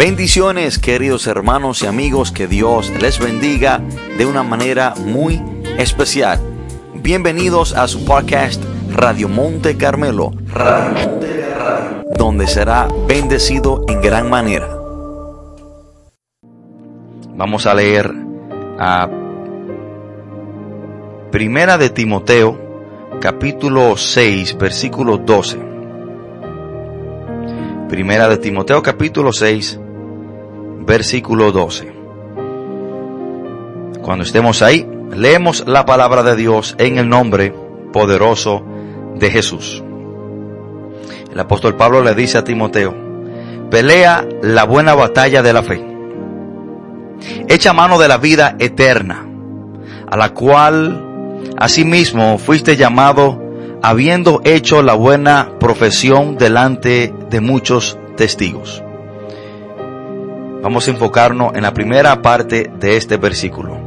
Bendiciones queridos hermanos y amigos, que Dios les bendiga de una manera muy especial. Bienvenidos a su podcast Radio Monte Carmelo, donde será bendecido en gran manera. Vamos a leer a Primera de Timoteo, capítulo 6, versículo 12. Primera de Timoteo capítulo 6, versículo 12. Cuando estemos ahí, leemos la palabra de Dios en el nombre poderoso de Jesús. El apóstol Pablo le dice a Timoteo, pelea la buena batalla de la fe. Echa mano de la vida eterna, a la cual asimismo fuiste llamado habiendo hecho la buena profesión delante de muchos testigos. Vamos a enfocarnos en la primera parte de este versículo.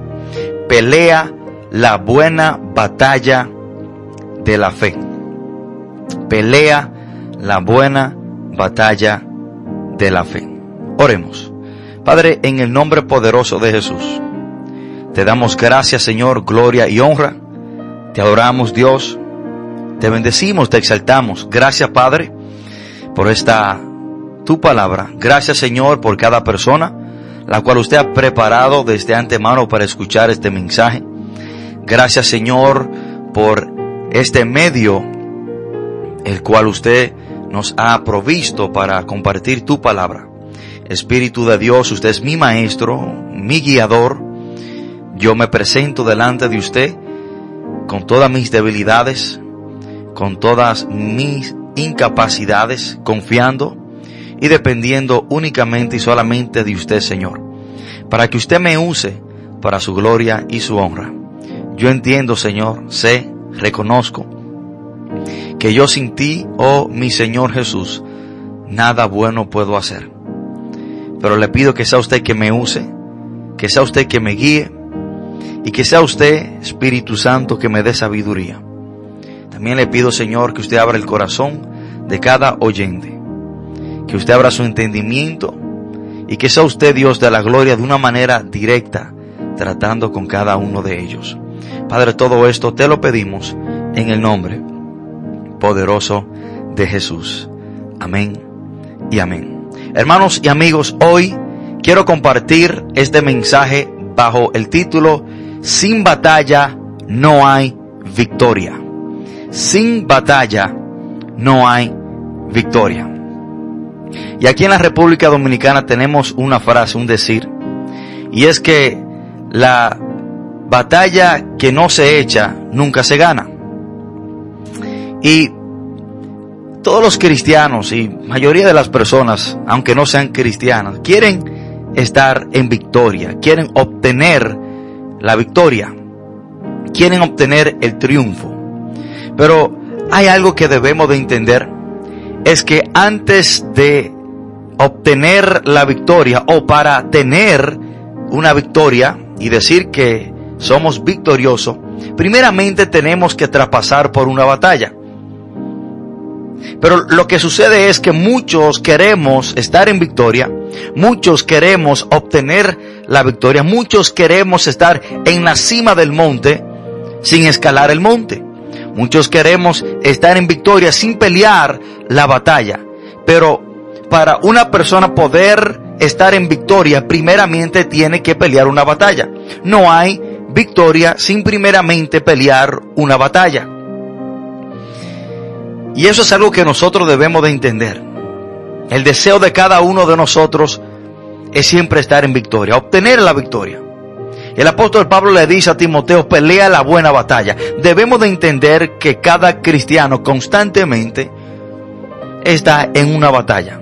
Pelea la buena batalla de la fe. Pelea la buena batalla de la fe. Oremos. Padre, en el nombre poderoso de Jesús, te damos gracias, Señor, gloria y honra. Te adoramos, Dios te bendecimos, te exaltamos. Gracias, Padre, por esta tu palabra. Gracias, Señor, por cada persona, la cual usted ha preparado desde antemano para escuchar este mensaje. Gracias, Señor, por este medio, el cual usted nos ha provisto para compartir tu palabra. Espíritu de Dios, usted es mi maestro, mi guiador. Yo me presento delante de usted con todas mis debilidades, con todas mis incapacidades, confiando y dependiendo únicamente y solamente de usted, Señor, para que usted me use para su gloria y su honra. Yo entiendo, Señor, sé, reconozco que yo sin ti, oh mi Señor Jesús, nada bueno puedo hacer. Pero le pido que sea usted que me use, que sea usted que me guíe y que sea usted, Espíritu Santo, que me dé sabiduría. También le pido, Señor, que usted abra el corazón de cada oyente, que usted abra su entendimiento y que sea usted Dios de la gloria de una manera directa, tratando con cada uno de ellos. Padre, todo esto te lo pedimos en el nombre poderoso de Jesús. Amén y amén. Hermanos y amigos, hoy quiero compartir este mensaje bajo el título Sin batalla no hay victoria sin batalla no hay victoria. Y aquí en la República Dominicana tenemos una frase, un decir, y es que la batalla que no se echa nunca se gana. Y todos los cristianos y mayoría de las personas, aunque no sean cristianas, quieren estar en victoria, quieren obtener la victoria, quieren obtener el triunfo. Pero hay algo que debemos de entender, es que antes de obtener la victoria o para tener una victoria y decir que somos victoriosos, primeramente tenemos que traspasar por una batalla. Pero lo que sucede es que muchos queremos estar en victoria, muchos queremos obtener la victoria, muchos queremos estar en la cima del monte sin escalar el monte. Muchos queremos estar en victoria sin pelear la batalla. Pero para una persona poder estar en victoria, primeramente tiene que pelear una batalla. No hay victoria sin primeramente pelear una batalla. Y eso es algo que nosotros debemos de entender. El deseo de cada uno de nosotros es siempre estar en victoria, obtener la victoria. El apóstol Pablo le dice a Timoteo, pelea la buena batalla. Debemos de entender que cada cristiano constantemente está en una batalla.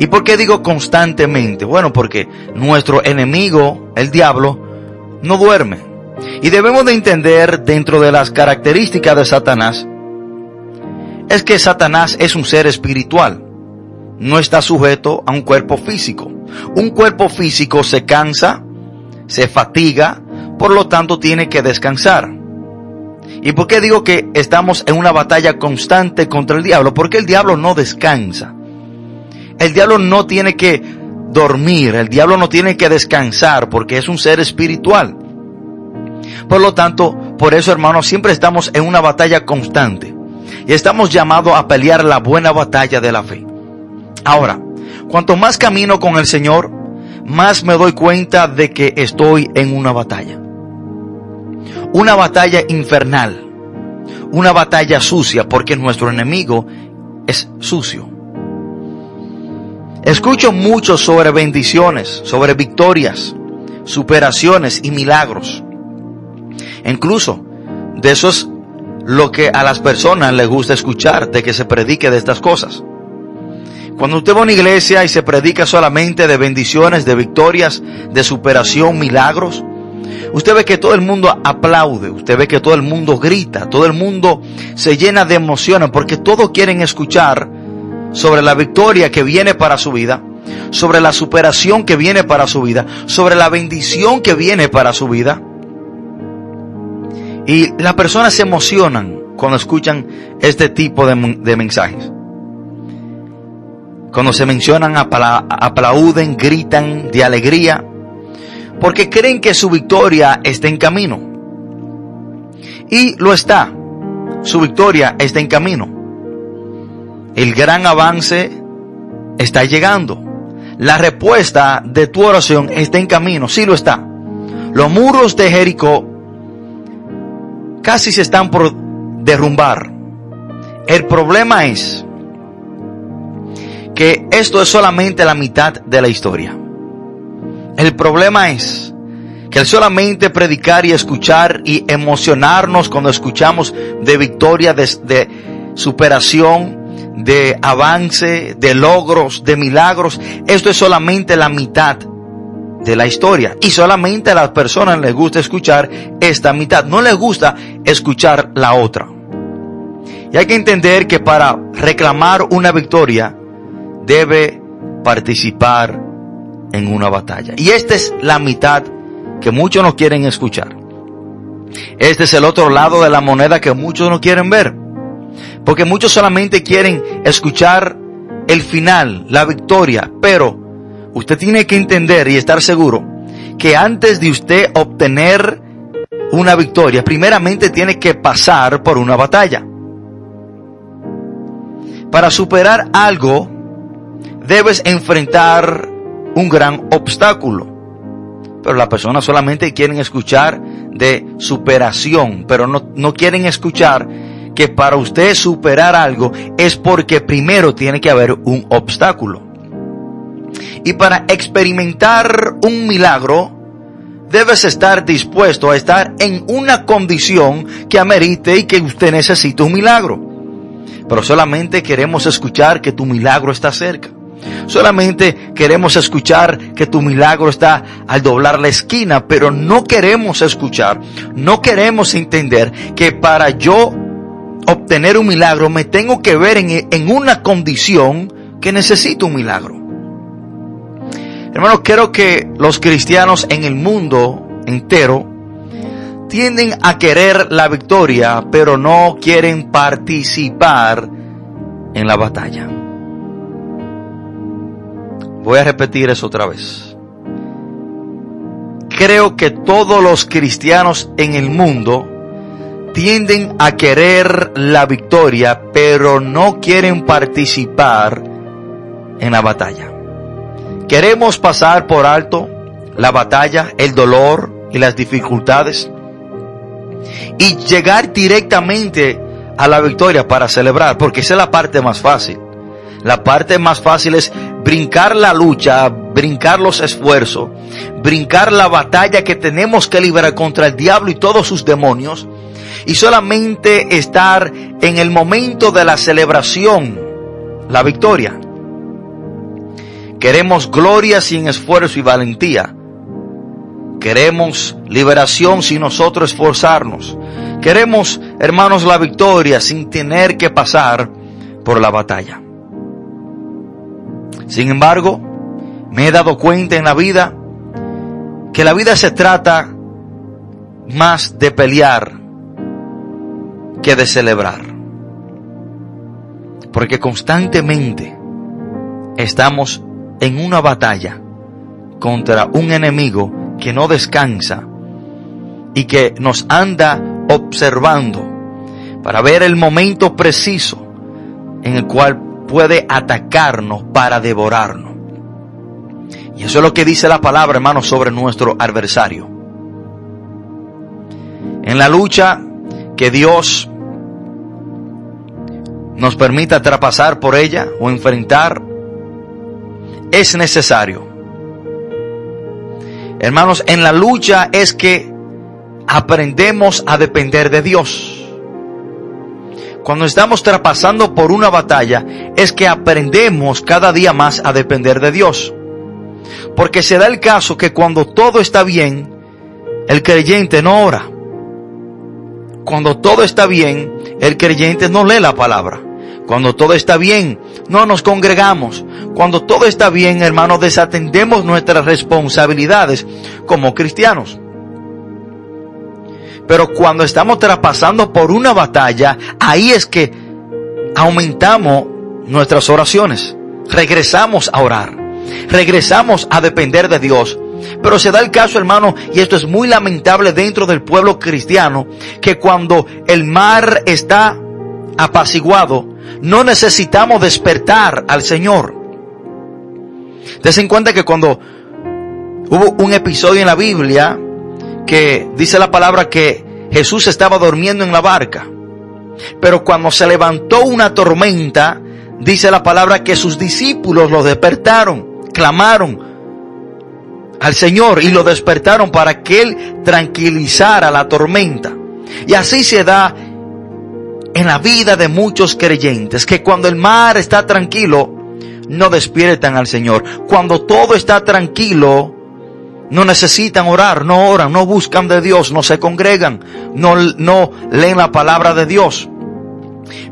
¿Y por qué digo constantemente? Bueno, porque nuestro enemigo, el diablo, no duerme. Y debemos de entender dentro de las características de Satanás, es que Satanás es un ser espiritual. No está sujeto a un cuerpo físico. Un cuerpo físico se cansa, se fatiga, por lo tanto tiene que descansar. ¿Y por qué digo que estamos en una batalla constante contra el diablo? Porque el diablo no descansa. El diablo no tiene que dormir, el diablo no tiene que descansar porque es un ser espiritual. Por lo tanto, por eso hermanos, siempre estamos en una batalla constante y estamos llamados a pelear la buena batalla de la fe. Ahora, cuanto más camino con el Señor, más me doy cuenta de que estoy en una batalla. Una batalla infernal. Una batalla sucia porque nuestro enemigo es sucio. Escucho mucho sobre bendiciones, sobre victorias, superaciones y milagros. Incluso de eso es lo que a las personas les gusta escuchar, de que se predique de estas cosas. Cuando usted va a una iglesia y se predica solamente de bendiciones, de victorias, de superación, milagros, usted ve que todo el mundo aplaude, usted ve que todo el mundo grita, todo el mundo se llena de emociones porque todos quieren escuchar sobre la victoria que viene para su vida, sobre la superación que viene para su vida, sobre la bendición que viene para su vida. Y las personas se emocionan cuando escuchan este tipo de, mensajes. Cuando se mencionan, aplauden, gritan de alegría, porque creen que su victoria está en camino. Y lo está. Su victoria está en camino. El gran avance está llegando. La respuesta de tu oración está en camino. Sí lo está. Los muros de Jericó casi se están por derrumbar. El problema es que esto es solamente la mitad de la historia. El problema es que al solamente predicar y escuchar y emocionarnos cuando escuchamos de victoria, de, de superación, de avance, de logros, de milagros, esto es solamente la mitad de la historia. Y solamente a las personas les gusta escuchar esta mitad. No les gusta escuchar la otra. Y hay que entender que para reclamar una victoria debe participar en una batalla. Y esta es la mitad que muchos no quieren escuchar. Este es el otro lado de la moneda que muchos no quieren ver. Porque muchos solamente quieren escuchar el final, la victoria. Pero usted tiene que entender y estar seguro que antes de usted obtener una victoria, primeramente tiene que pasar por una batalla. Para superar algo, debes enfrentar un gran obstáculo. Pero las personas solamente quieren escuchar de superación, pero no, no quieren escuchar que para usted superar algo es porque primero tiene que haber un obstáculo. Y para experimentar un milagro, debes estar dispuesto a estar en una condición que amerite y que usted necesite un milagro. Pero solamente queremos escuchar que tu milagro está cerca. Solamente queremos escuchar que tu milagro está al doblar la esquina, pero no queremos escuchar, no queremos entender que para yo obtener un milagro me tengo que ver en, una condición que necesito un milagro. Hermanos, creo que los cristianos en el mundo entero tienden a querer la victoria, pero no quieren participar en la batalla. Voy a repetir eso otra vez. Creo que todos los cristianos en el mundo tienden a querer la victoria, pero no quieren participar en la batalla. Queremos pasar por alto la batalla, el dolor y las dificultades y llegar directamente a la victoria para celebrar, porque esa es la parte más fácil. La parte más fácil es brincar la lucha, brincar los esfuerzos, brincar la batalla que tenemos que librar contra el diablo y todos sus demonios y solamente estar en el momento de la celebración, la victoria. Queremos gloria sin esfuerzo y valentía. Queremos liberación sin nosotros esforzarnos. Queremos, hermanos, la victoria sin tener que pasar por la batalla. Sin embargo, me he dado cuenta en la vida que la vida se trata más de pelear que de celebrar. Porque constantemente estamos en una batalla contra un enemigo que no descansa y que nos anda observando para ver el momento preciso en el cual puede atacarnos para devorarnos. Y eso es lo que dice la palabra, hermano, sobre nuestro adversario. En la lucha que Dios nos permita traspasar por ella o enfrentar, es necesario. Hermanos, en la lucha es que aprendemos a depender de Dios. Cuando estamos traspasando por una batalla es que aprendemos cada día más a depender de Dios. Porque se da el caso que cuando todo está bien, el creyente no ora. Cuando todo está bien, el creyente no lee la palabra. Cuando todo está bien, no nos congregamos. Cuando todo está bien, hermanos, desatendemos nuestras responsabilidades como cristianos. Pero cuando estamos traspasando por una batalla, ahí es que aumentamos nuestras oraciones. Regresamos a orar. Regresamos a depender de Dios. Pero se da el caso, hermano, y esto es muy lamentable dentro del pueblo cristiano, que cuando el mar está apaciguado, no necesitamos despertar al Señor. Des en cuenta que cuando hubo un episodio en la Biblia que dice la palabra que Jesús estaba durmiendo en la barca, pero cuando se levantó una tormenta, dice la palabra que sus discípulos lo despertaron, clamaron al Señor y lo despertaron para que Él tranquilizara la tormenta. Y así se da en la vida de muchos creyentes, que cuando el mar está tranquilo, no despiertan al Señor. Cuando todo está tranquilo, no necesitan orar, no oran, no buscan de Dios, no se congregan, no, no leen la palabra de Dios.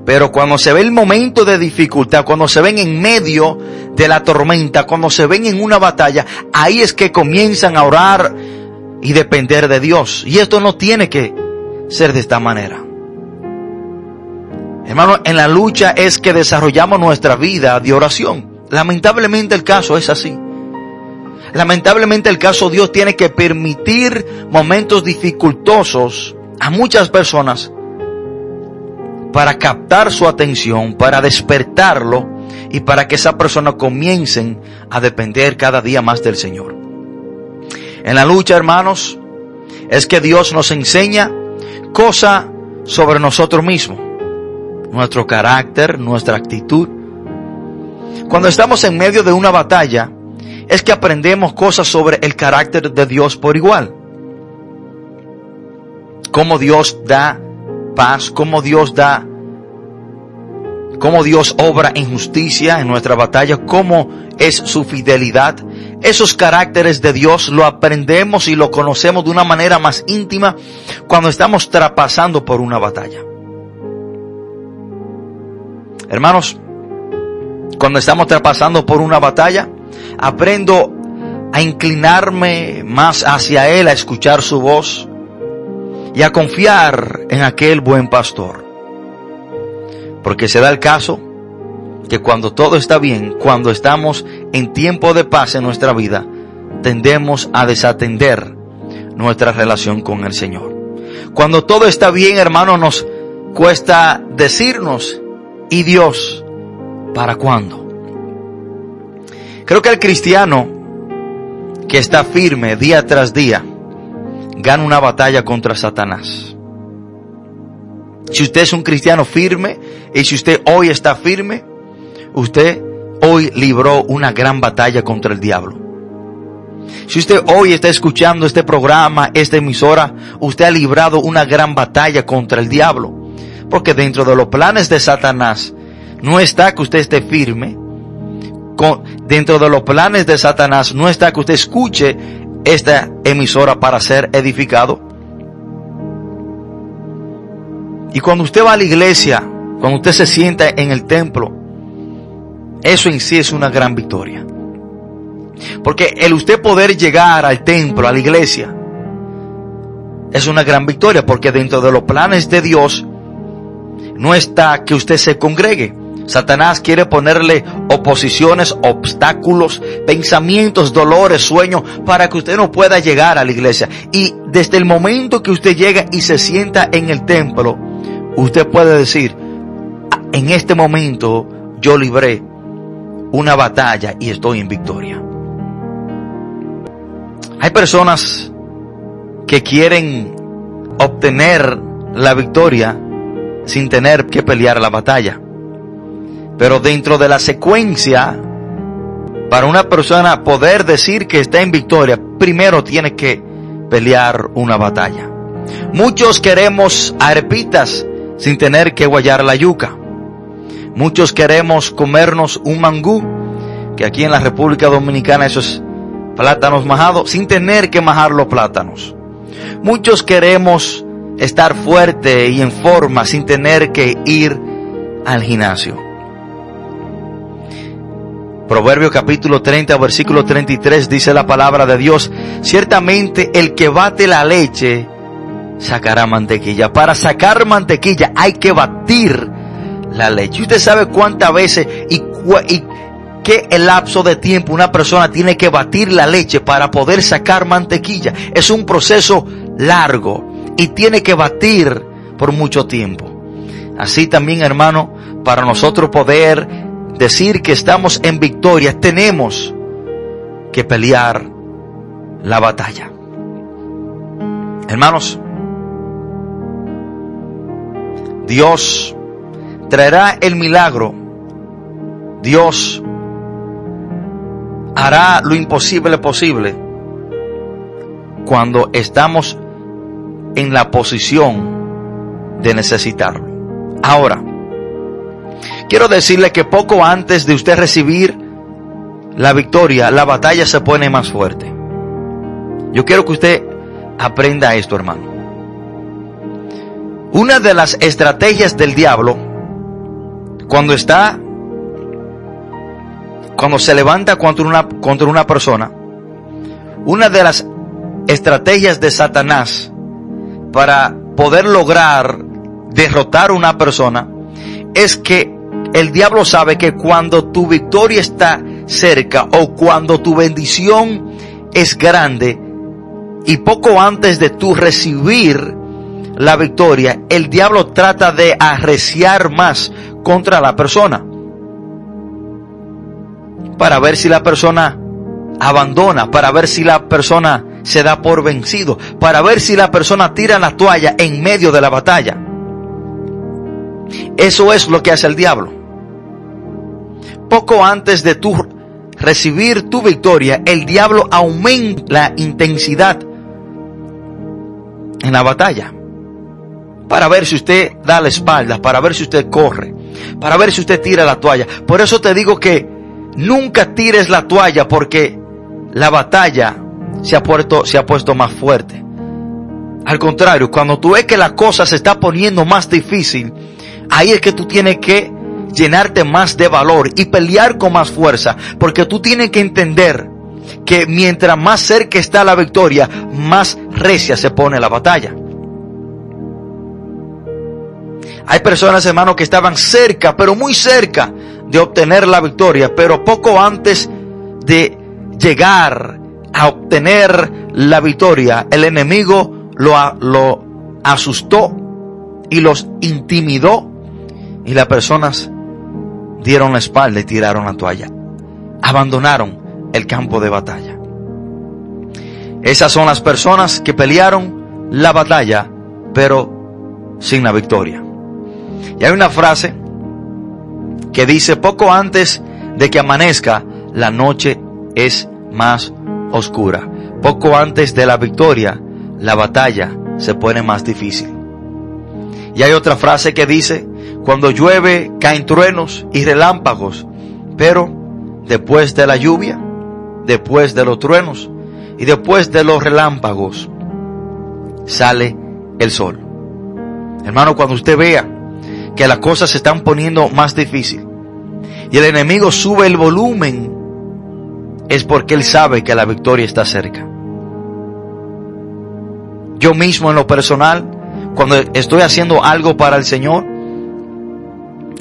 Pero cuando se ve el momento de dificultad, cuando se ven en medio de la tormenta, cuando se ven en una batalla, ahí es que comienzan a orar y depender de Dios. Y esto no tiene que ser de esta manera. Hermano, en la lucha es que desarrollamos nuestra vida de oración. Lamentablemente el caso es así. Lamentablemente el caso Dios tiene que permitir momentos dificultosos a muchas personas para captar su atención, para despertarlo y para que esa persona comiencen a depender cada día más del Señor. En la lucha, hermanos, es que Dios nos enseña cosas sobre nosotros mismos nuestro carácter, nuestra actitud. Cuando estamos en medio de una batalla, es que aprendemos cosas sobre el carácter de Dios por igual. Cómo Dios da paz, cómo Dios da, cómo Dios obra en justicia en nuestra batalla, cómo es su fidelidad. Esos caracteres de Dios lo aprendemos y lo conocemos de una manera más íntima cuando estamos traspasando por una batalla. Hermanos, cuando estamos traspasando por una batalla, aprendo a inclinarme más hacia Él, a escuchar su voz y a confiar en aquel buen pastor. Porque se da el caso que cuando todo está bien, cuando estamos en tiempo de paz en nuestra vida, tendemos a desatender nuestra relación con el Señor. Cuando todo está bien, hermano, nos cuesta decirnos ¿Y Dios para cuándo? Creo que el cristiano que está firme día tras día gana una batalla contra Satanás. Si usted es un cristiano firme y si usted hoy está firme, usted hoy libró una gran batalla contra el diablo. Si usted hoy está escuchando este programa, esta emisora, usted ha librado una gran batalla contra el diablo. Porque dentro de los planes de Satanás no está que usted esté firme. Dentro de los planes de Satanás no está que usted escuche esta emisora para ser edificado. Y cuando usted va a la iglesia, cuando usted se sienta en el templo, eso en sí es una gran victoria. Porque el usted poder llegar al templo, a la iglesia, es una gran victoria porque dentro de los planes de Dios no está que usted se congregue, Satanás quiere ponerle oposiciones, obstáculos, pensamientos, dolores, sueños, para que usted no pueda llegar a la iglesia. Y desde el momento que usted llega y se sienta en el templo, usted puede decir, en este momento yo libré una batalla y estoy en victoria. Hay personas que quieren obtener la victoria sin tener que pelear la batalla. Pero dentro de la secuencia, para una persona poder decir que está en victoria, primero tiene que pelear una batalla. Muchos queremos arepitas sin tener que guayar la yuca. Muchos queremos comernos un mangú, que aquí en la República Dominicana eso es plátanos majados, sin tener que majar los plátanos. Muchos queremos estar fuerte y en forma sin tener que ir al gimnasio. Proverbio capítulo 30, versículo 33 dice la palabra de Dios, ciertamente el que bate la leche sacará mantequilla. Para sacar mantequilla hay que batir la leche. Usted sabe cuántas veces y, y qué el lapso de tiempo una persona tiene que batir la leche para poder sacar mantequilla. Es un proceso largo y tiene que batir por mucho tiempo. Así también, hermano, para nosotros poder decir que estamos en victoria, tenemos que pelear la batalla. Hermanos, Dios traerá el milagro. Dios hará lo imposible posible cuando estamos en la posición de necesitarlo. Ahora, quiero decirle que poco antes de usted recibir la victoria, la batalla se pone más fuerte. Yo quiero que usted aprenda esto, hermano. Una de las estrategias del diablo cuando está, cuando se levanta contra una, contra una persona, una de las estrategias de Satanás para poder lograr derrotar a una persona es que el diablo sabe que cuando tu victoria está cerca o cuando tu bendición es grande y poco antes de tu recibir la victoria, el diablo trata de arreciar más contra la persona. Para ver si la persona abandona, para ver si la persona se da por vencido, para ver si la persona tira la toalla en medio de la batalla. Eso es lo que hace el diablo. Poco antes de tu recibir tu victoria, el diablo aumenta la intensidad en la batalla. Para ver si usted da la espalda, para ver si usted corre, para ver si usted tira la toalla. Por eso te digo que nunca tires la toalla porque la batalla se ha se ha puesto más fuerte. Al contrario, cuando tú ves que la cosa se está poniendo más difícil, ahí es que tú tienes que llenarte más de valor y pelear con más fuerza, porque tú tienes que entender que mientras más cerca está la victoria, más recia se pone la batalla. Hay personas, hermanos, que estaban cerca, pero muy cerca de obtener la victoria, pero poco antes de llegar a obtener la victoria, el enemigo lo, lo asustó y los intimidó y las personas dieron la espalda y tiraron la toalla. Abandonaron el campo de batalla. Esas son las personas que pelearon la batalla, pero sin la victoria. Y hay una frase que dice, poco antes de que amanezca, la noche es más oscura. Poco antes de la victoria, la batalla se pone más difícil. Y hay otra frase que dice, cuando llueve caen truenos y relámpagos, pero después de la lluvia, después de los truenos y después de los relámpagos, sale el sol. Hermano, cuando usted vea que las cosas se están poniendo más difícil y el enemigo sube el volumen, es porque él sabe que la victoria está cerca. Yo mismo en lo personal, cuando estoy haciendo algo para el Señor,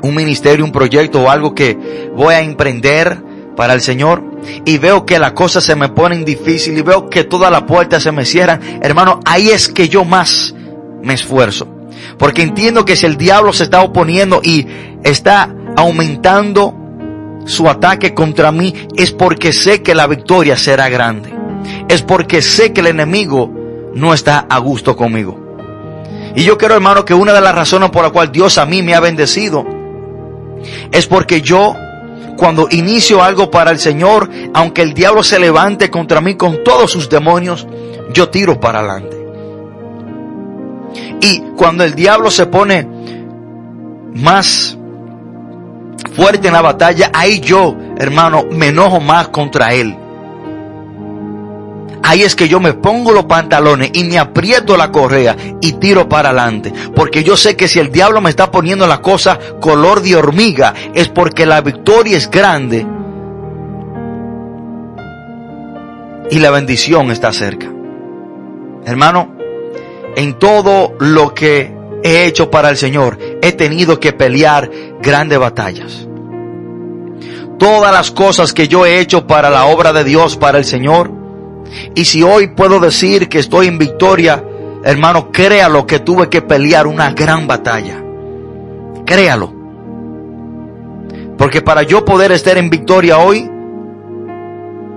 un ministerio, un proyecto o algo que voy a emprender para el Señor y veo que las cosas se me ponen difícil y veo que todas las puertas se me cierran, hermano, ahí es que yo más me esfuerzo. Porque entiendo que si el diablo se está oponiendo y está aumentando su ataque contra mí, es porque sé que la victoria será grande. Es porque sé que el enemigo no está a gusto conmigo. Y yo quiero, hermano, que una de las razones por la cual Dios a mí me ha bendecido es porque yo, cuando inicio algo para el Señor, aunque el diablo se levante contra mí con todos sus demonios, yo tiro para adelante. Y cuando el diablo se pone más fuerte en la batalla, ahí yo, hermano, me enojo más contra él. Ahí es que yo me pongo los pantalones y me aprieto la correa y tiro para adelante. Porque yo sé que si el diablo me está poniendo la cosa color de hormiga, es porque la victoria es grande y la bendición está cerca. Hermano, en todo lo que he hecho para el Señor, he tenido que pelear grandes batallas. Todas las cosas que yo he hecho para la obra de Dios, para el Señor, y si hoy puedo decir que estoy en victoria, hermano, créalo que tuve que pelear una gran batalla. Créalo. Porque para yo poder estar en victoria hoy,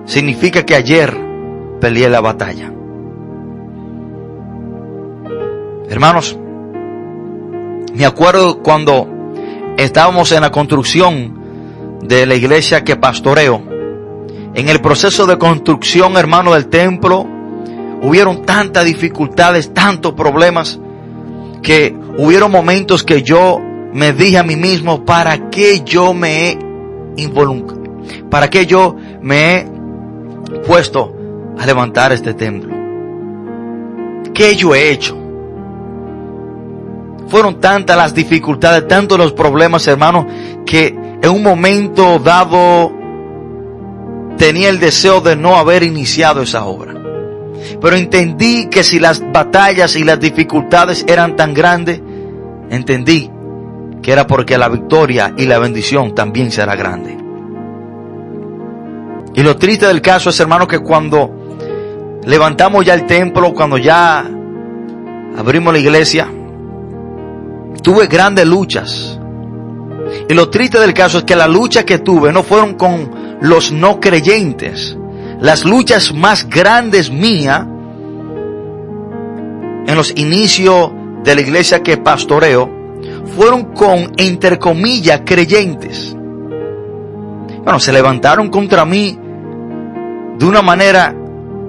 significa que ayer peleé la batalla. Hermanos, me acuerdo cuando estábamos en la construcción de la iglesia que pastoreo. En el proceso de construcción, hermano, del templo, hubieron tantas dificultades, tantos problemas, que hubieron momentos que yo me dije a mí mismo, ¿para qué yo me he involucrado? ¿Para qué yo me he puesto a levantar este templo? ¿Qué yo he hecho? Fueron tantas las dificultades, tantos los problemas, hermano, que en un momento dado tenía el deseo de no haber iniciado esa obra. Pero entendí que si las batallas y las dificultades eran tan grandes, entendí que era porque la victoria y la bendición también será grande. Y lo triste del caso es, hermano, que cuando levantamos ya el templo, cuando ya abrimos la iglesia, tuve grandes luchas. Y lo triste del caso es que las luchas que tuve no fueron con los no creyentes. Las luchas más grandes mías en los inicios de la iglesia que pastoreo fueron con, entre comillas, creyentes. Bueno, se levantaron contra mí de una manera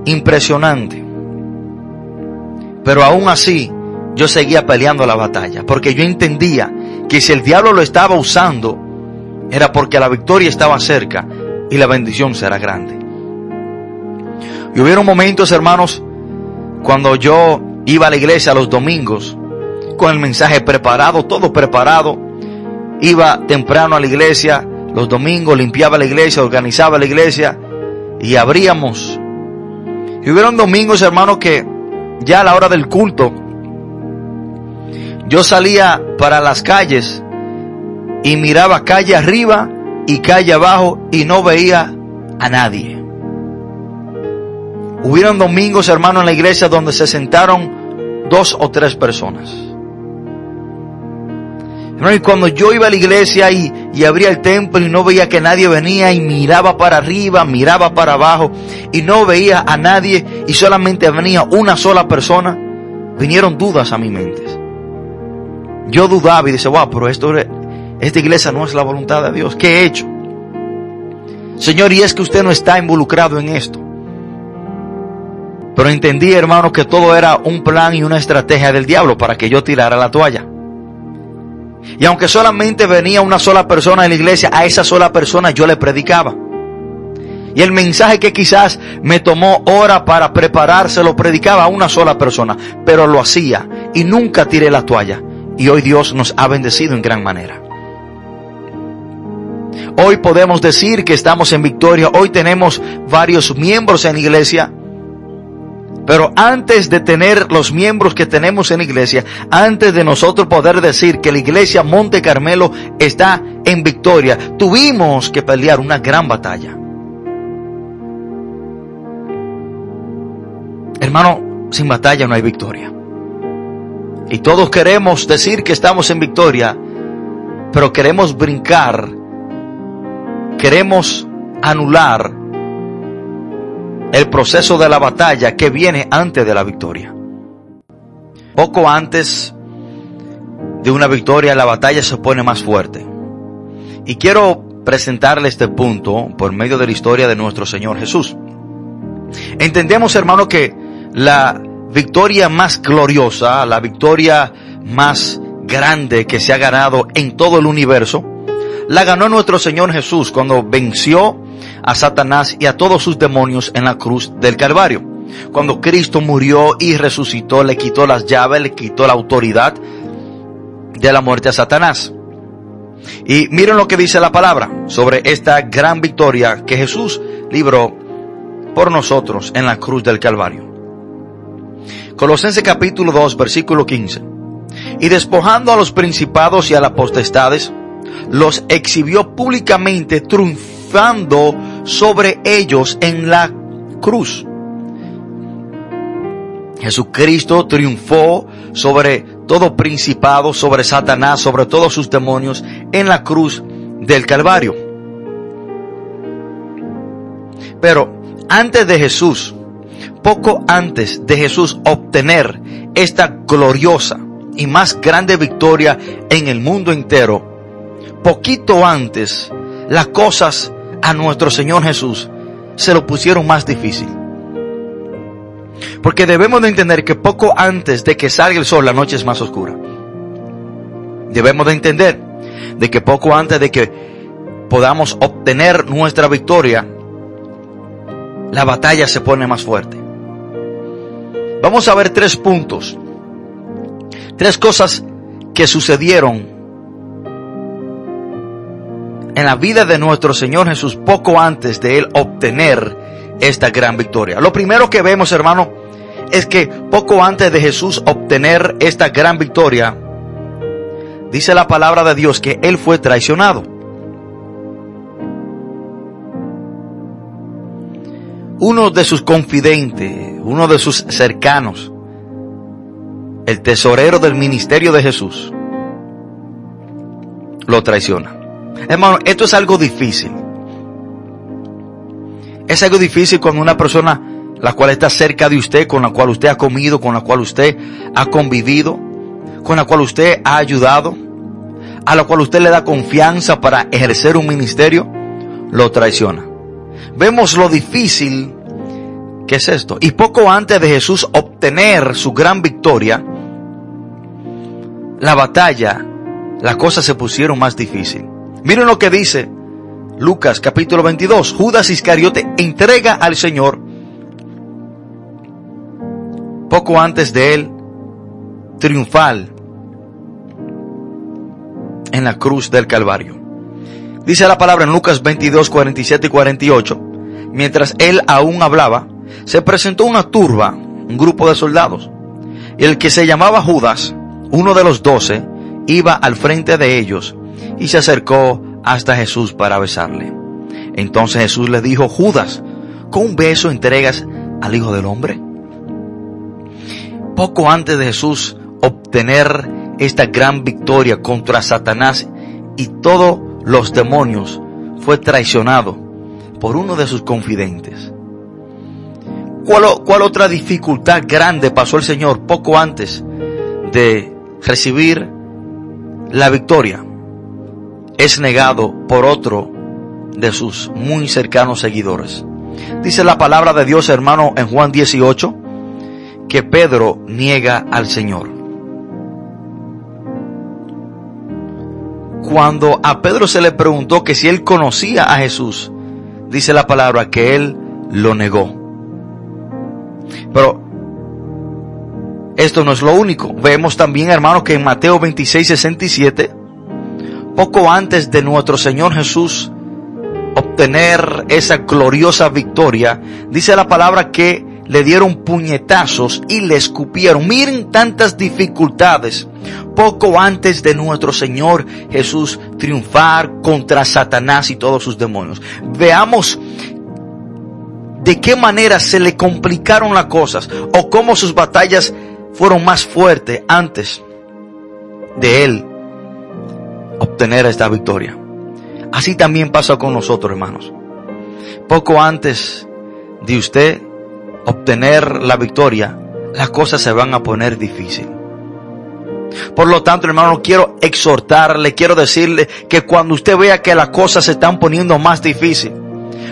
impresionante. Pero aún así, yo seguía peleando la batalla, porque yo entendía que si el diablo lo estaba usando, era porque la victoria estaba cerca y la bendición será grande. Y hubieron momentos, hermanos, cuando yo iba a la iglesia los domingos, con el mensaje preparado, todo preparado, iba temprano a la iglesia, los domingos limpiaba la iglesia, organizaba la iglesia y abríamos. Y hubieron domingos, hermanos, que ya a la hora del culto, yo salía para las calles y miraba calle arriba y calle abajo y no veía a nadie. Hubieron domingos, hermano, en la iglesia donde se sentaron dos o tres personas. y cuando yo iba a la iglesia y, y abría el templo y no veía que nadie venía y miraba para arriba, miraba para abajo y no veía a nadie y solamente venía una sola persona, vinieron dudas a mi mente. Yo dudaba y dice, wow, pero esto, esta iglesia no es la voluntad de Dios. ¿Qué he hecho? Señor, y es que usted no está involucrado en esto. Pero entendí, hermano, que todo era un plan y una estrategia del diablo para que yo tirara la toalla. Y aunque solamente venía una sola persona en la iglesia, a esa sola persona yo le predicaba. Y el mensaje que quizás me tomó hora para prepararse lo predicaba a una sola persona, pero lo hacía y nunca tiré la toalla y hoy Dios nos ha bendecido en gran manera. Hoy podemos decir que estamos en victoria, hoy tenemos varios miembros en iglesia, Pero antes de tener los miembros que tenemos en iglesia, antes de nosotros poder decir que la iglesia Monte Carmelo está en victoria, tuvimos que pelear una gran batalla. Hermano, sin batalla no hay victoria. Y todos queremos decir que estamos en victoria, pero queremos brincar, queremos anular el proceso de la batalla que viene antes de la victoria. Poco antes de una victoria, la batalla se pone más fuerte. Y quiero presentarle este punto por medio de la historia de nuestro Señor Jesús. Entendemos, hermano, que la victoria más gloriosa, la victoria más grande que se ha ganado en todo el universo, la ganó nuestro Señor Jesús cuando venció a Satanás y a todos sus demonios en la cruz del Calvario. Cuando Cristo murió y resucitó, le quitó las llaves, le quitó la autoridad de la muerte a Satanás. Y miren lo que dice la palabra sobre esta gran victoria que Jesús libró por nosotros en la cruz del Calvario. Colosenses capítulo 2, versículo 15. Y despojando a los principados y a las potestades, los exhibió públicamente triunfando sobre ellos en la cruz. Jesucristo triunfó sobre todo principado, sobre Satanás, sobre todos sus demonios en la cruz del Calvario. Pero antes de Jesús poco antes de Jesús obtener esta gloriosa y más grande victoria en el mundo entero, poquito antes las cosas a nuestro Señor Jesús se lo pusieron más difícil. Porque debemos de entender que poco antes de que salga el sol la noche es más oscura. Debemos de entender de que poco antes de que podamos obtener nuestra victoria, la batalla se pone más fuerte. Vamos a ver tres puntos. Tres cosas que sucedieron en la vida de nuestro Señor Jesús poco antes de Él obtener esta gran victoria. Lo primero que vemos, hermano, es que poco antes de Jesús obtener esta gran victoria, dice la palabra de Dios que Él fue traicionado. uno de sus confidentes, uno de sus cercanos, el tesorero del ministerio de Jesús, lo traiciona. Hermano, esto es algo difícil. Es algo difícil cuando una persona, la cual está cerca de usted, con la cual usted ha comido, con la cual usted ha convivido, con la cual usted ha ayudado, a la cual usted le da confianza para ejercer un ministerio, lo traiciona vemos lo difícil que es esto. Y poco antes de Jesús obtener su gran victoria, la batalla, las cosas se pusieron más difícil. Miren lo que dice Lucas capítulo 22. Judas Iscariote entrega al Señor poco antes de él triunfal en la cruz del Calvario. Dice la palabra en Lucas 22, 47 y 48. Mientras él aún hablaba, se presentó una turba, un grupo de soldados. El que se llamaba Judas, uno de los doce, iba al frente de ellos y se acercó hasta Jesús para besarle. Entonces Jesús le dijo, Judas, ¿con un beso entregas al Hijo del Hombre? Poco antes de Jesús obtener esta gran victoria contra Satanás y todos los demonios, fue traicionado por uno de sus confidentes. ¿Cuál, otra dificultad grande pasó el Señor poco antes de recibir la victoria? Es negado por otro de sus muy cercanos seguidores. Dice la palabra de Dios, hermano, en Juan 18, que Pedro niega al Señor. Cuando a Pedro se le preguntó que si él conocía a Jesús, dice la palabra que él lo negó. Pero esto no es lo único. Vemos también, hermanos, que en Mateo 26, 67, poco antes de nuestro Señor Jesús obtener esa gloriosa victoria, dice la palabra que le dieron puñetazos y le escupieron. Miren tantas dificultades poco antes de nuestro Señor Jesús triunfar contra Satanás y todos sus demonios. Veamos de qué manera se le complicaron las cosas o cómo sus batallas fueron más fuertes antes de él obtener esta victoria. Así también pasa con nosotros, hermanos. Poco antes de usted obtener la victoria, las cosas se van a poner difíciles. Por lo tanto, hermano, quiero exhortarle, quiero decirle que cuando usted vea que las cosas se están poniendo más difíciles,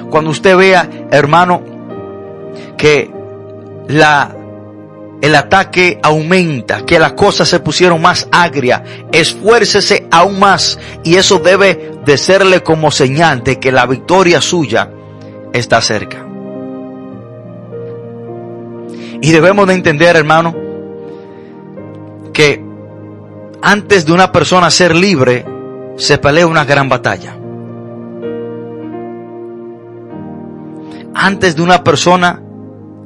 cuando usted vea, hermano, que la el ataque aumenta, que las cosas se pusieron más agrias, esfuércese aún más y eso debe de serle como señal de que la victoria suya está cerca. Y debemos de entender, hermano, que antes de una persona ser libre, se pelea una gran batalla. Antes de una persona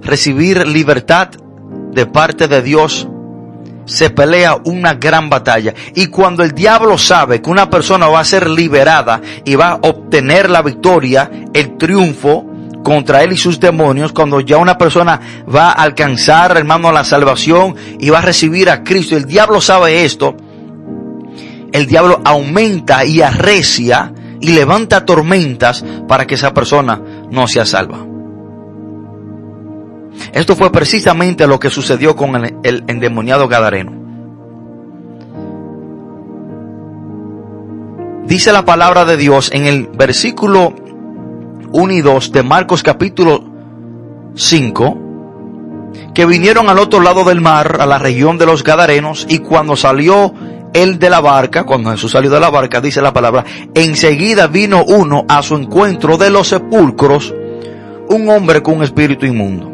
recibir libertad de parte de Dios, se pelea una gran batalla. Y cuando el diablo sabe que una persona va a ser liberada y va a obtener la victoria, el triunfo, contra él y sus demonios, cuando ya una persona va a alcanzar, hermano, la salvación y va a recibir a Cristo. El diablo sabe esto. El diablo aumenta y arrecia y levanta tormentas para que esa persona no sea salva. Esto fue precisamente lo que sucedió con el, endemoniado Gadareno. Dice la palabra de Dios en el versículo 1 y 2 de Marcos capítulo 5, que vinieron al otro lado del mar, a la región de los Gadarenos, y cuando salió él de la barca, cuando Jesús salió de la barca, dice la palabra, enseguida vino uno a su encuentro de los sepulcros, un hombre con un espíritu inmundo.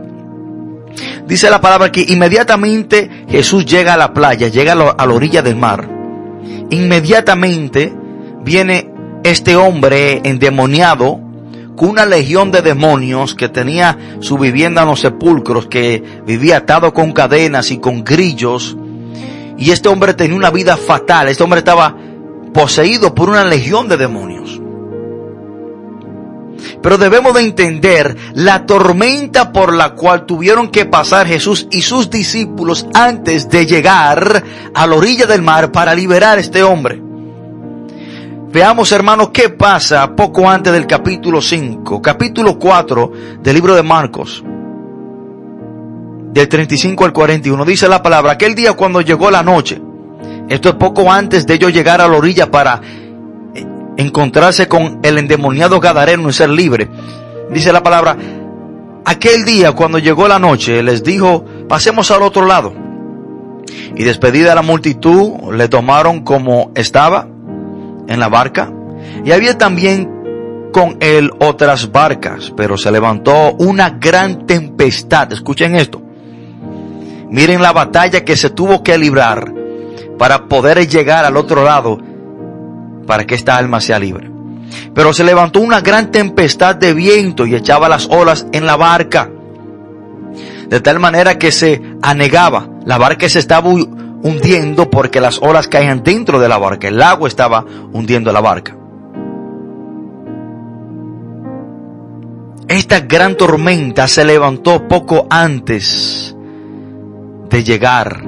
Dice la palabra que inmediatamente Jesús llega a la playa, llega a la orilla del mar. Inmediatamente viene este hombre endemoniado con una legión de demonios que tenía su vivienda en los sepulcros, que vivía atado con cadenas y con grillos. Y este hombre tenía una vida fatal. Este hombre estaba poseído por una legión de demonios. Pero debemos de entender la tormenta por la cual tuvieron que pasar Jesús y sus discípulos antes de llegar a la orilla del mar para liberar a este hombre. Veamos, hermanos, qué pasa poco antes del capítulo 5, capítulo 4 del libro de Marcos, del 35 al 41. Dice la palabra, aquel día cuando llegó la noche, esto es poco antes de ellos llegar a la orilla para encontrarse con el endemoniado Gadareno y ser libre. Dice la palabra, aquel día cuando llegó la noche, les dijo, pasemos al otro lado. Y despedida la multitud, le tomaron como estaba en la barca y había también con él otras barcas, pero se levantó una gran tempestad. Escuchen esto. Miren la batalla que se tuvo que librar para poder llegar al otro lado para que esta alma sea libre. Pero se levantó una gran tempestad de viento y echaba las olas en la barca. De tal manera que se anegaba. La barca se estaba hundiendo porque las olas caían dentro de la barca. El agua estaba hundiendo la barca. Esta gran tormenta se levantó poco antes de llegar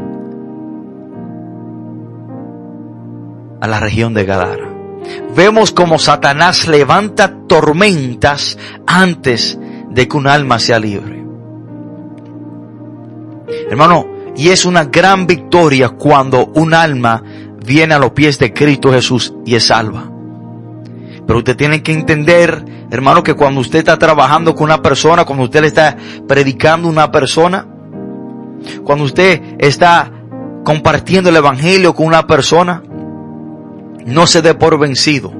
a la región de Gadara. Vemos como Satanás levanta tormentas antes de que un alma sea libre. Hermano, y es una gran victoria cuando un alma viene a los pies de Cristo Jesús y es salva. Pero usted tiene que entender, hermano, que cuando usted está trabajando con una persona, cuando usted le está predicando a una persona, cuando usted está compartiendo el evangelio con una persona, no se dé por vencido.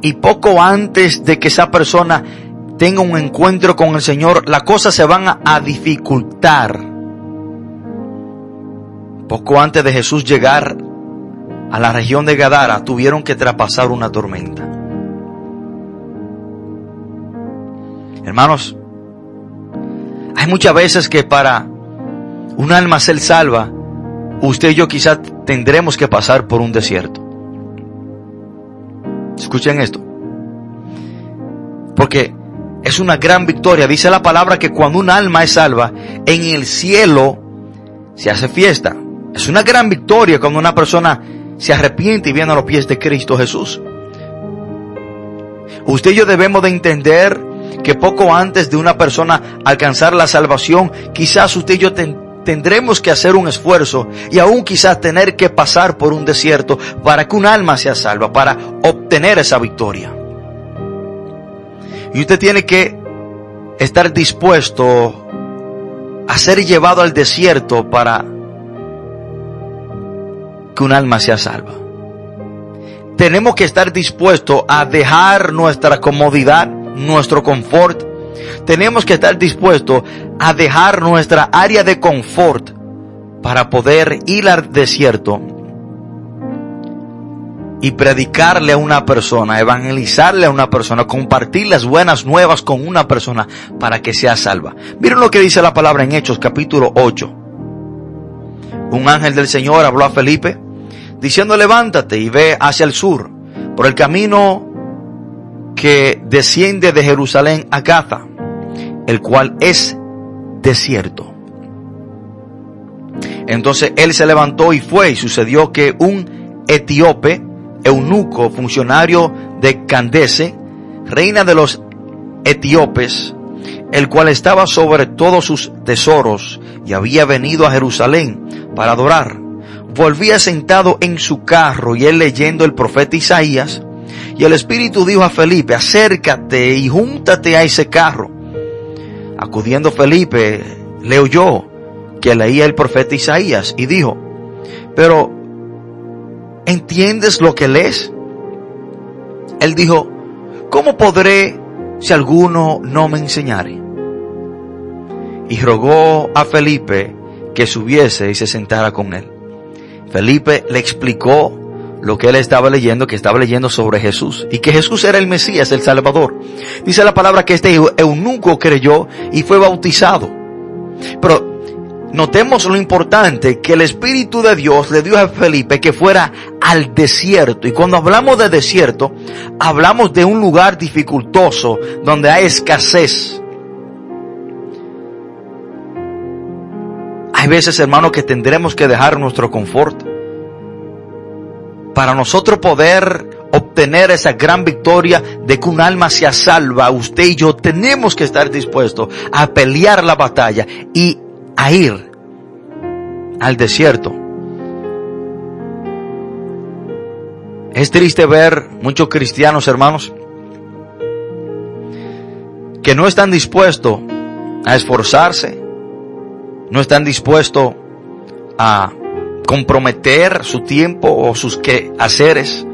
Y poco antes de que esa persona tenga un encuentro con el Señor, las cosas se van a, dificultar. Poco antes de Jesús llegar a la región de Gadara, tuvieron que traspasar una tormenta. Hermanos, Hay muchas veces que para un alma ser salva, usted y yo quizás tendremos que pasar por un desierto. Escuchen esto. Porque es una gran victoria. Dice la palabra que cuando un alma es salva, en el cielo se hace fiesta. Es una gran victoria cuando una persona se arrepiente y viene a los pies de Cristo Jesús. Usted y yo debemos de entender que poco antes de una persona alcanzar la salvación, quizás usted y yo tendremos que hacer un esfuerzo y aún quizás tener que pasar por un desierto para que un alma sea salva, para obtener esa victoria. Y usted tiene que estar dispuesto a ser llevado al desierto para que un alma sea salva. Tenemos que estar dispuestos a dejar nuestra comodidad, nuestro confort. Tenemos que estar dispuestos a dejar nuestra área de confort para poder ir al desierto y predicarle a una persona, evangelizarle a una persona, compartir las buenas nuevas con una persona para que sea salva. Miren lo que dice la palabra en Hechos capítulo 8. Un ángel del Señor habló a Felipe diciendo levántate y ve hacia el sur, por el camino que desciende de Jerusalén a Gaza, el cual es desierto. Entonces él se levantó y fue y sucedió que un etíope, eunuco, funcionario de Candace, reina de los etíopes, el cual estaba sobre todos sus tesoros y había venido a Jerusalén para adorar volvía sentado en su carro y él leyendo el profeta Isaías. Y el Espíritu dijo a Felipe, acércate y júntate a ese carro. Acudiendo Felipe, le oyó que leía el profeta Isaías y dijo, pero, ¿entiendes lo que lees? Él dijo, ¿cómo podré si alguno no me enseñare? Y rogó a Felipe que subiese y se sentara con él. Felipe le explicó lo que él estaba leyendo, que estaba leyendo sobre Jesús y que Jesús era el Mesías, el Salvador. Dice la palabra que este eunuco creyó y fue bautizado. Pero notemos lo importante que el Espíritu de Dios le dio a Felipe que fuera al desierto. Y cuando hablamos de desierto, hablamos de un lugar dificultoso donde hay escasez. Hay veces, hermano, que tendremos que dejar nuestro confort para nosotros poder obtener esa gran victoria de que un alma sea salva. Usted y yo tenemos que estar dispuestos a pelear la batalla y a ir al desierto. Es triste ver muchos cristianos, hermanos, que no están dispuestos a esforzarse, no están dispuestos a comprometer su tiempo o sus quehaceres.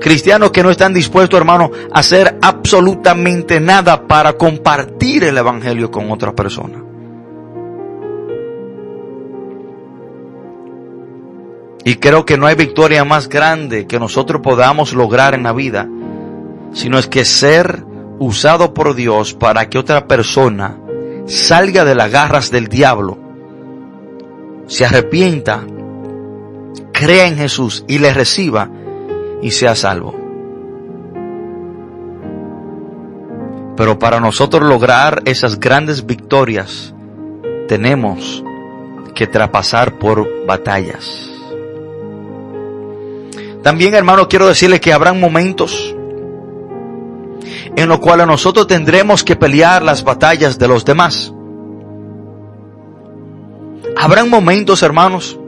Cristianos que no están dispuestos, hermano, a hacer absolutamente nada para compartir el Evangelio con otra persona. Y creo que no hay victoria más grande que nosotros podamos lograr en la vida, sino es que ser usado por Dios para que otra persona salga de las garras del diablo, se arrepienta, crea en Jesús y le reciba y sea salvo. Pero para nosotros lograr esas grandes victorias, tenemos que traspasar por batallas. También, hermano, quiero decirle que habrán momentos en lo cual nosotros tendremos que pelear las batallas de los demás. Habrán momentos, hermanos,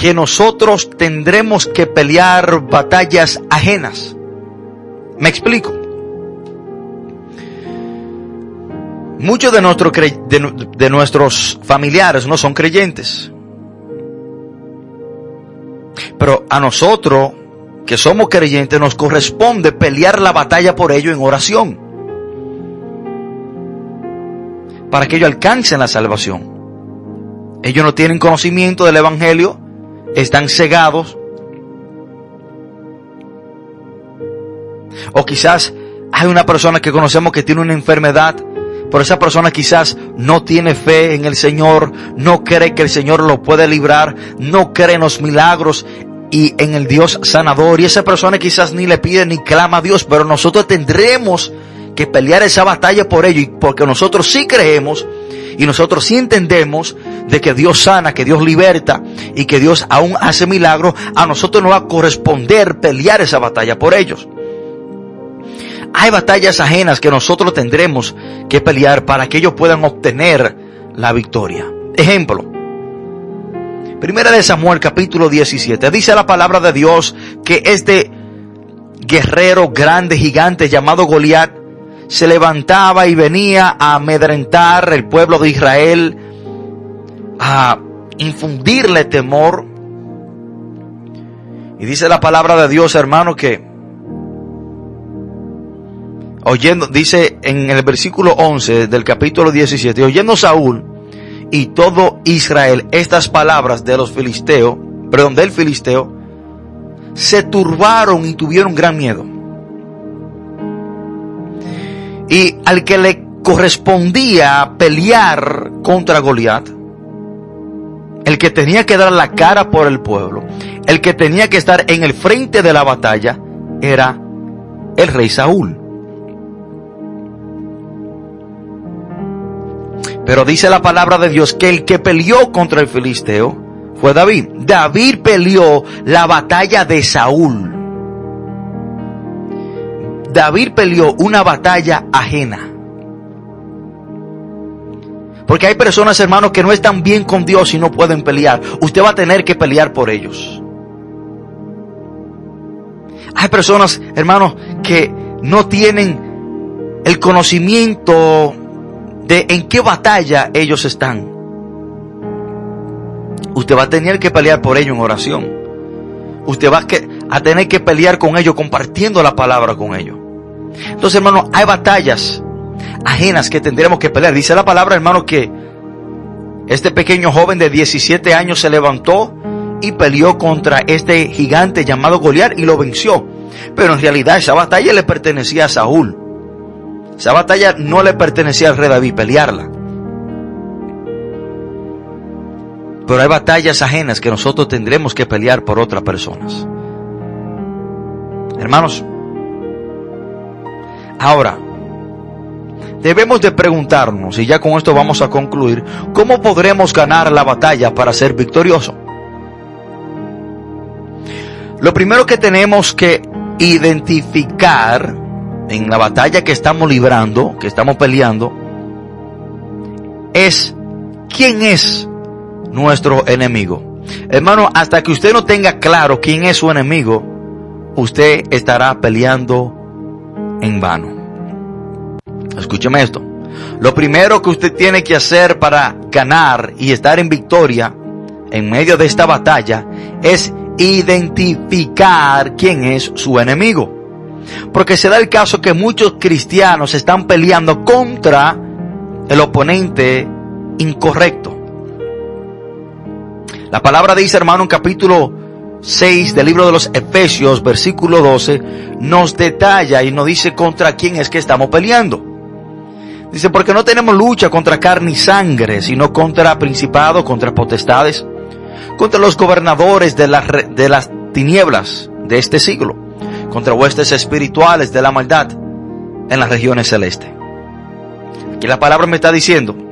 que nosotros tendremos que pelear batallas ajenas. Me explico. Muchos de, de nuestros familiares no son creyentes. Pero a nosotros que somos creyentes, nos corresponde pelear la batalla por ello en oración. Para que ellos alcancen la salvación. Ellos no tienen conocimiento del Evangelio, están cegados. O quizás hay una persona que conocemos que tiene una enfermedad, Pero esa persona quizás no tiene fe en el Señor, no cree que el Señor lo puede librar, no cree en los milagros y en el Dios sanador. Y esa persona quizás ni le pide ni clama a Dios, pero nosotros tendremos que pelear esa batalla por ello, y porque nosotros sí creemos y nosotros sí entendemos de que Dios sana, que Dios liberta y que Dios aún hace milagros, a nosotros nos va a corresponder pelear esa batalla por ellos. Hay batallas ajenas que nosotros tendremos que pelear para que ellos puedan obtener la victoria. Ejemplo. Primera de Samuel capítulo 17. Dice la palabra de Dios que este guerrero grande, gigante llamado Goliat se levantaba y venía a amedrentar el pueblo de Israel, a infundirle temor. Y dice la palabra de Dios, hermano, que oyendo, dice en el versículo 11 del capítulo 17, oyendo Saúl y todo Israel estas palabras de los filisteos, perdón, del filisteo, se turbaron y tuvieron gran miedo. Y al que le correspondía pelear contra Goliat, el que tenía que dar la cara por el pueblo, el que tenía que estar en el frente de la batalla, era el rey Saúl. Pero dice la palabra de Dios que el que peleó contra el filisteo fue David. David peleó la batalla de Saúl. David peleó una batalla ajena. Porque hay personas, hermanos, que no están bien con Dios y no pueden pelear. Usted va a tener que pelear por ellos. Hay personas, hermanos, que no tienen el conocimiento de en qué batalla ellos están. Usted va a tener que pelear por ellos en oración. Usted va a tener que pelear con ellos compartiendo la palabra con ellos. Entonces, hermano, hay batallas ajenas que tendremos que pelear. Dice la palabra, hermano, que este pequeño joven de 17 años se levantó y peleó contra este gigante llamado Goliat y lo venció. Pero en realidad esa batalla le pertenecía a Saúl. Esa batalla no le pertenecía al rey David pelearla. Pero hay batallas ajenas que nosotros tendremos que pelear por otras personas. Hermanos, Ahora, debemos de preguntarnos, y ya con esto vamos a concluir, ¿cómo podremos ganar la batalla para ser victorioso? Lo primero que tenemos que identificar en la batalla que estamos librando, que estamos peleando, es quién es nuestro enemigo. Hermano, hasta que usted no tenga claro quién es su enemigo, usted estará peleando en vano. Escúcheme esto. Lo primero que usted tiene que hacer para ganar y estar en victoria en medio de esta batalla es identificar quién es su enemigo. Porque se da el caso que muchos cristianos están peleando contra el oponente incorrecto. La palabra dice, hermano, en capítulo 6 del libro de los Efesios, versículo 12, nos detalla y nos dice contra quién es que estamos peleando. Dice, porque no tenemos lucha contra carne y sangre, sino contra principados, contra potestades, contra los gobernadores de, de las tinieblas de este siglo, contra huestes espirituales de la maldad en las regiones celestes. Aquí la palabra me está diciendo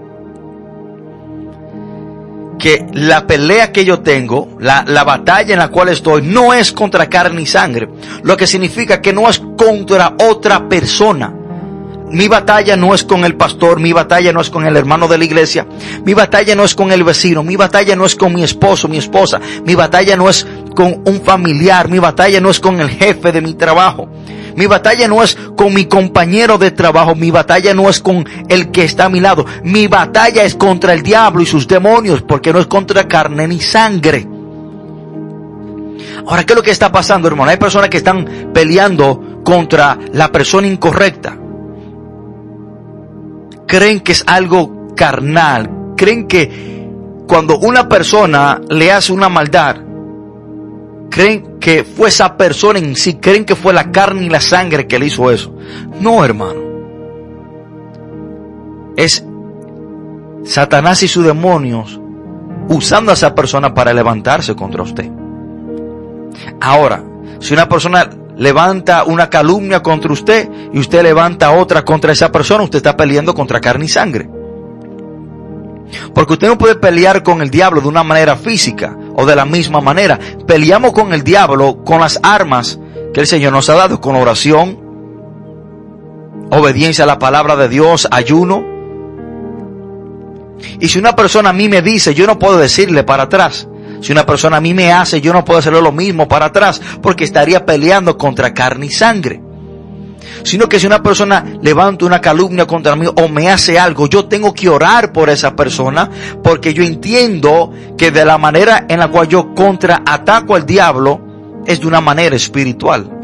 que la pelea que yo tengo, la, la, batalla en la cual estoy, no es contra carne y sangre. Lo que significa que no es contra otra persona. Mi batalla no es con el pastor, mi batalla no es con el hermano de la iglesia, mi batalla no es con el vecino, mi batalla no es con mi esposo, mi esposa, mi batalla no es con un familiar, mi batalla no es con el jefe de mi trabajo. Mi batalla no es con mi compañero de trabajo, mi batalla no es con el que está a mi lado, mi batalla es contra el diablo y sus demonios, porque no es contra carne ni sangre. Ahora, ¿qué es lo que está pasando, hermano? Hay personas que están peleando contra la persona incorrecta. Creen que es algo carnal. Creen que cuando una persona le hace una maldad, creen que fue esa persona en sí, creen que fue la carne y la sangre que le hizo eso. No, hermano. es Satanás y sus demonios usando a esa persona para levantarse contra usted. Ahora, si una persona levanta una calumnia contra usted y usted levanta otra contra esa persona, usted está peleando contra carne y sangre. Porque usted no puede pelear con el diablo de una manera física o de la misma manera. Peleamos con el diablo con las armas que el Señor nos ha dado, con oración, obediencia a la palabra de Dios, ayuno. Y si una persona a mí me dice, yo no puedo decirle para atrás. Si una persona a mí me hace, yo no puedo hacerle lo mismo para atrás, porque estaría peleando contra carne y sangre. Sino que si una persona levanta una calumnia contra mí o me hace algo, yo tengo que orar por esa persona, porque yo entiendo que de la manera en la cual yo contraataco al diablo es de una manera espiritual.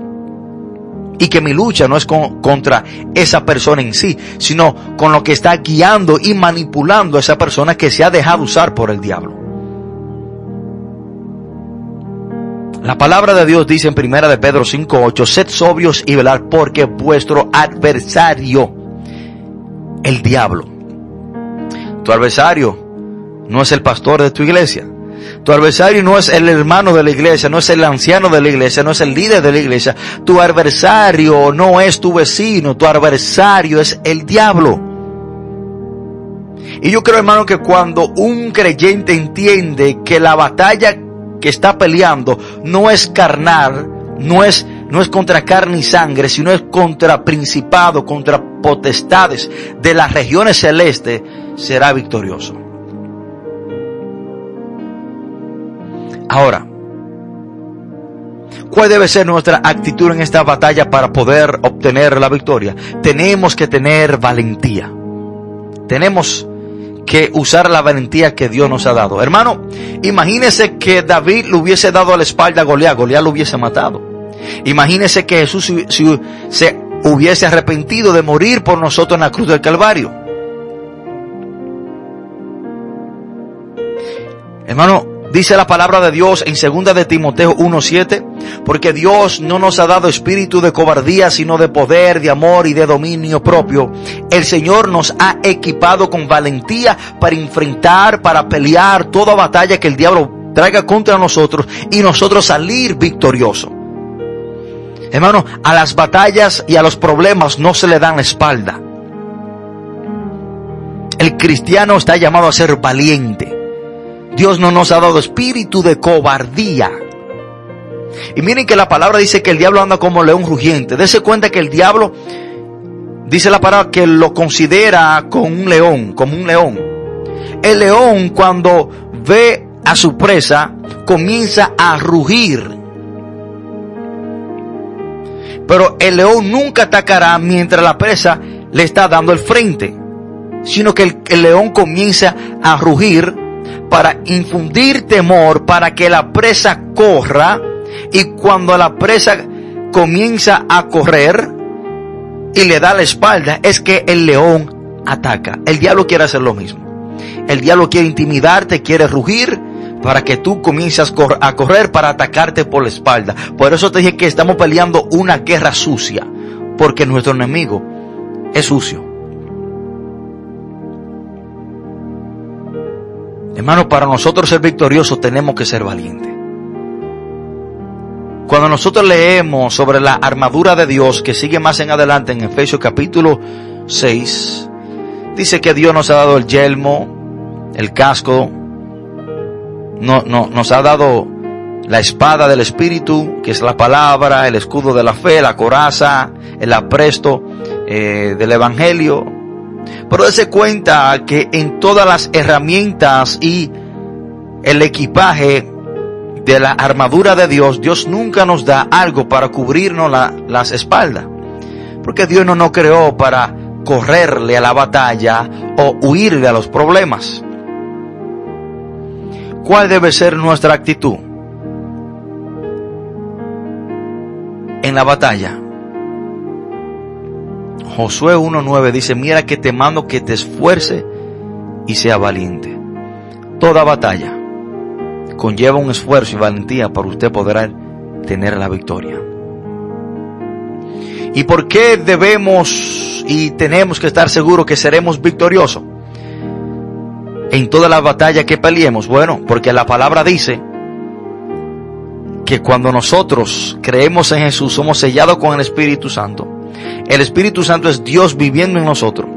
Y que mi lucha no es contra esa persona en sí, sino con lo que está guiando y manipulando a esa persona que se ha dejado usar por el diablo. La palabra de Dios dice en primera de Pedro 5:8, sed sobrios y velar porque vuestro adversario, el diablo, tu adversario no es el pastor de tu iglesia. Tu adversario no es el hermano de la iglesia, no es el anciano de la iglesia, no es el líder de la iglesia. Tu adversario no es tu vecino, tu adversario es el diablo. Y yo creo, hermano, que cuando un creyente entiende que la batalla que está peleando no es carnal, no es, no es contra carne y sangre, sino es contra principado, contra potestades de las regiones celestes, será victorioso. Ahora, ¿cuál debe ser nuestra actitud en esta batalla para poder obtener la victoria? Tenemos que tener valentía. Tenemos que usar la valentía que Dios nos ha dado. Hermano, imagínese que David le hubiese dado a la espalda a Goliat, Goliat lo hubiese matado. Imagínese que Jesús se hubiese arrepentido de morir por nosotros en la cruz del Calvario. Hermano, Dice la palabra de Dios en segunda de Timoteo 1.7, porque Dios no nos ha dado espíritu de cobardía, sino de poder, de amor y de dominio propio. El Señor nos ha equipado con valentía para enfrentar, para pelear toda batalla que el diablo traiga contra nosotros y nosotros salir victoriosos. Hermano, a las batallas y a los problemas no se le dan la espalda. El cristiano está llamado a ser valiente. Dios no nos ha dado espíritu de cobardía. Y miren que la palabra dice que el diablo anda como león rugiente. Dese cuenta que el diablo, dice la palabra, que lo considera como un león, como un león. El león cuando ve a su presa comienza a rugir. Pero el león nunca atacará mientras la presa le está dando el frente, sino que el, el león comienza a rugir para infundir temor, para que la presa corra y cuando la presa comienza a correr y le da la espalda, es que el león ataca. El diablo quiere hacer lo mismo. El diablo quiere intimidarte, quiere rugir para que tú comiences a correr para atacarte por la espalda. Por eso te dije que estamos peleando una guerra sucia, porque nuestro enemigo es sucio. Hermano, para nosotros ser victoriosos tenemos que ser valientes. Cuando nosotros leemos sobre la armadura de Dios, que sigue más en adelante en Efesios capítulo 6, dice que Dios nos ha dado el yelmo, el casco, no, no, nos ha dado la espada del Espíritu, que es la palabra, el escudo de la fe, la coraza, el apresto eh, del Evangelio, pero dése cuenta que en todas las herramientas y el equipaje de la armadura de Dios, Dios nunca nos da algo para cubrirnos las espaldas. Porque Dios no nos creó para correrle a la batalla o huirle a los problemas. ¿Cuál debe ser nuestra actitud en la batalla? Josué 1.9 dice, mira que te mando que te esfuerce y sea valiente. Toda batalla conlleva un esfuerzo y valentía para usted poder tener la victoria. ¿Y por qué debemos y tenemos que estar seguros que seremos victoriosos? En toda la batalla que peleemos. Bueno, porque la palabra dice que cuando nosotros creemos en Jesús somos sellados con el Espíritu Santo. El Espíritu Santo es Dios viviendo en nosotros.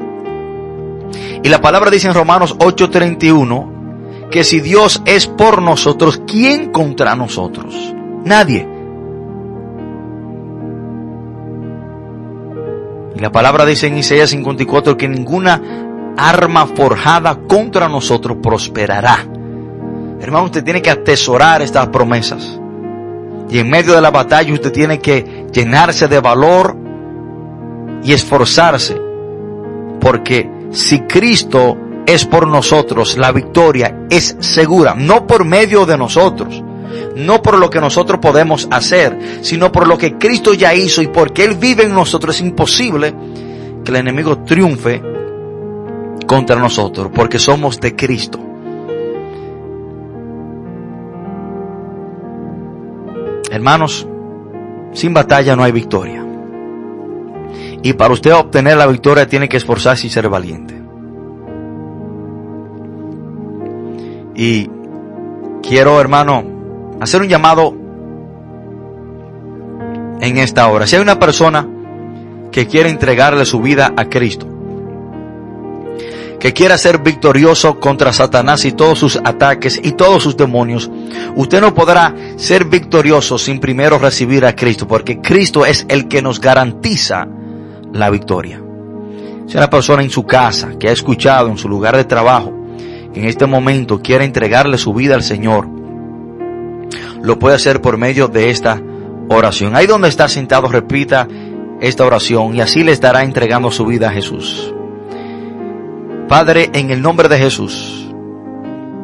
Y la palabra dice en Romanos 8:31 que si Dios es por nosotros, ¿quién contra nosotros? Nadie. Y la palabra dice en Isaías 54 que ninguna arma forjada contra nosotros prosperará. Hermano, usted tiene que atesorar estas promesas. Y en medio de la batalla usted tiene que llenarse de valor y esforzarse. Porque si Cristo es por nosotros, la victoria es segura, no por medio de nosotros, no por lo que nosotros podemos hacer, sino por lo que Cristo ya hizo y porque Él vive en nosotros. Es imposible que el enemigo triunfe contra nosotros, porque somos de Cristo. Hermanos, sin batalla no hay victoria. Y para usted obtener la victoria tiene que esforzarse y ser valiente. Y quiero, hermano, hacer un llamado en esta hora. Si hay una persona que quiere entregarle su vida a Cristo, que quiera ser victorioso contra Satanás y todos sus ataques y todos sus demonios, usted no podrá ser victorioso sin primero recibir a Cristo, porque Cristo es el que nos garantiza la victoria. Si una persona en su casa que ha escuchado en su lugar de trabajo, en este momento quiere entregarle su vida al Señor, lo puede hacer por medio de esta oración. Ahí donde está sentado, repita esta oración y así le estará entregando su vida a Jesús. Padre, en el nombre de Jesús,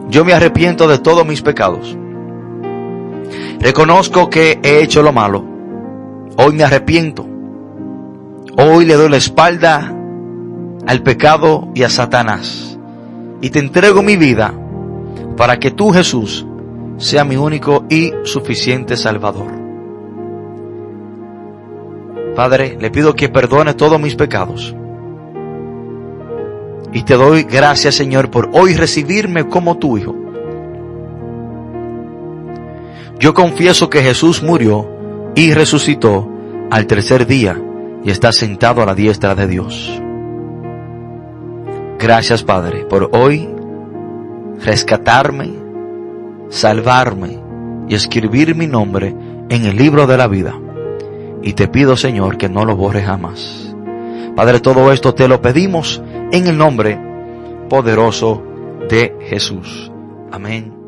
yo me arrepiento de todos mis pecados. Reconozco que he hecho lo malo. Hoy me arrepiento. Hoy le doy la espalda al pecado y a Satanás. Y te entrego mi vida para que tú, Jesús, sea mi único y suficiente Salvador. Padre, le pido que perdone todos mis pecados y te doy gracias, Señor, por hoy recibirme como tu Hijo. Yo confieso que Jesús murió y resucitó al tercer día y está sentado a la diestra de Dios. Gracias, Padre, por hoy rescatarme, salvarme y escribir mi nombre en el libro de la vida. Y te pido, Señor, que no lo borres jamás. Padre, todo esto te lo pedimos en el nombre poderoso de Jesús. Amén.